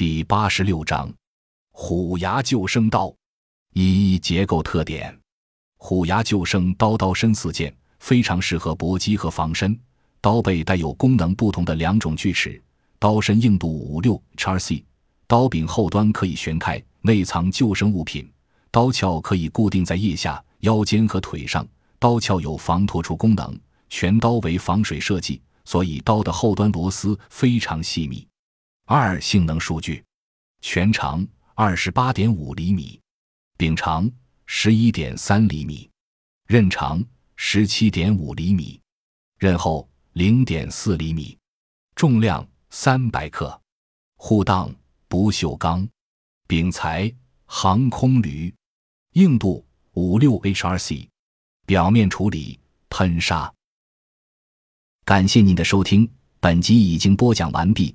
第八十六章，虎牙救生刀。一结构特点：虎牙救生刀刀身四件，非常适合搏击和防身。刀背带有功能不同的两种锯齿，刀身硬度五六 XC，刀柄后端可以旋开，内藏救生物品。刀鞘可以固定在腋下、腰间和腿上，刀鞘有防脱出功能。全刀为防水设计，所以刀的后端螺丝非常细密。二性能数据：全长二十八点五厘米，柄长十一点三厘米，刃长十七点五厘米，刃厚零点四厘米，重量三百克，护档不锈钢，柄材航空铝，硬度五六 HRC，表面处理喷砂。感谢您的收听，本集已经播讲完毕。